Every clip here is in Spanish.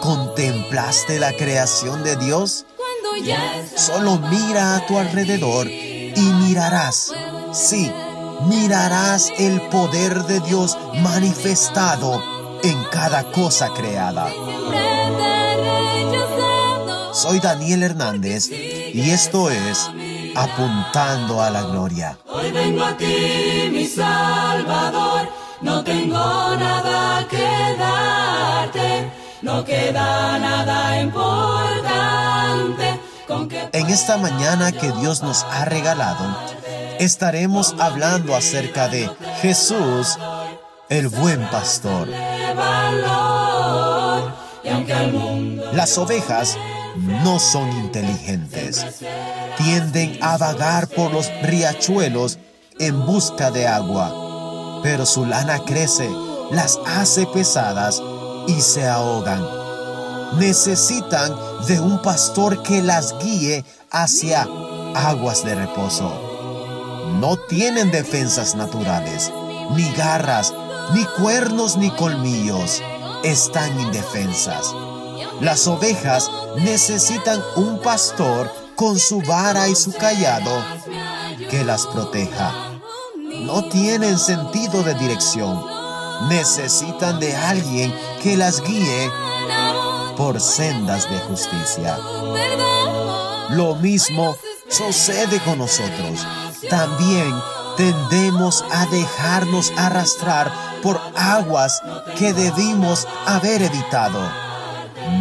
contemplaste la creación de Dios? Solo mira a tu alrededor y mirarás, sí, mirarás el poder de Dios manifestado en cada cosa creada. Soy Daniel Hernández y esto es Apuntando a la Gloria. Hoy vengo a ti, mi Salvador, no tengo nada que darte, no queda nada importante. En esta mañana que Dios nos ha regalado, estaremos hablando acerca de Jesús, el buen pastor. Las ovejas no son inteligentes. Tienden a vagar por los riachuelos en busca de agua, pero su lana crece, las hace pesadas y se ahogan. Necesitan de un pastor que las guíe hacia aguas de reposo. No tienen defensas naturales, ni garras, ni cuernos, ni colmillos. Están indefensas. Las ovejas necesitan un pastor con su vara y su callado que las proteja. No tienen sentido de dirección. Necesitan de alguien que las guíe por sendas de justicia. Lo mismo sucede con nosotros. También tendemos a dejarnos arrastrar por aguas que debimos haber evitado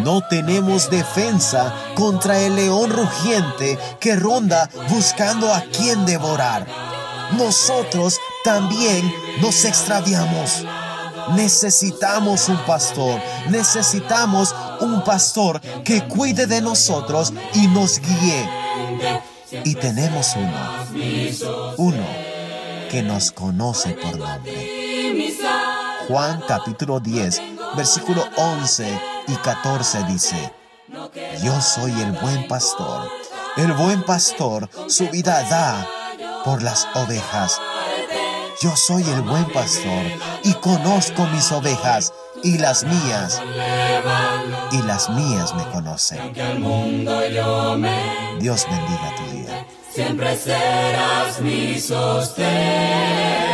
no tenemos defensa contra el león rugiente que ronda buscando a quien devorar. Nosotros también nos extraviamos. Necesitamos un pastor, necesitamos un pastor que cuide de nosotros y nos guíe. Y tenemos uno, uno que nos conoce por nombre. Juan capítulo 10, versículo 11 y 14 dice, Yo soy el buen pastor. El buen pastor su vida da por las ovejas. Yo soy el buen pastor y conozco mis ovejas y las mías. Y las mías me conocen. Dios bendiga tu día. Siempre serás mi sostén.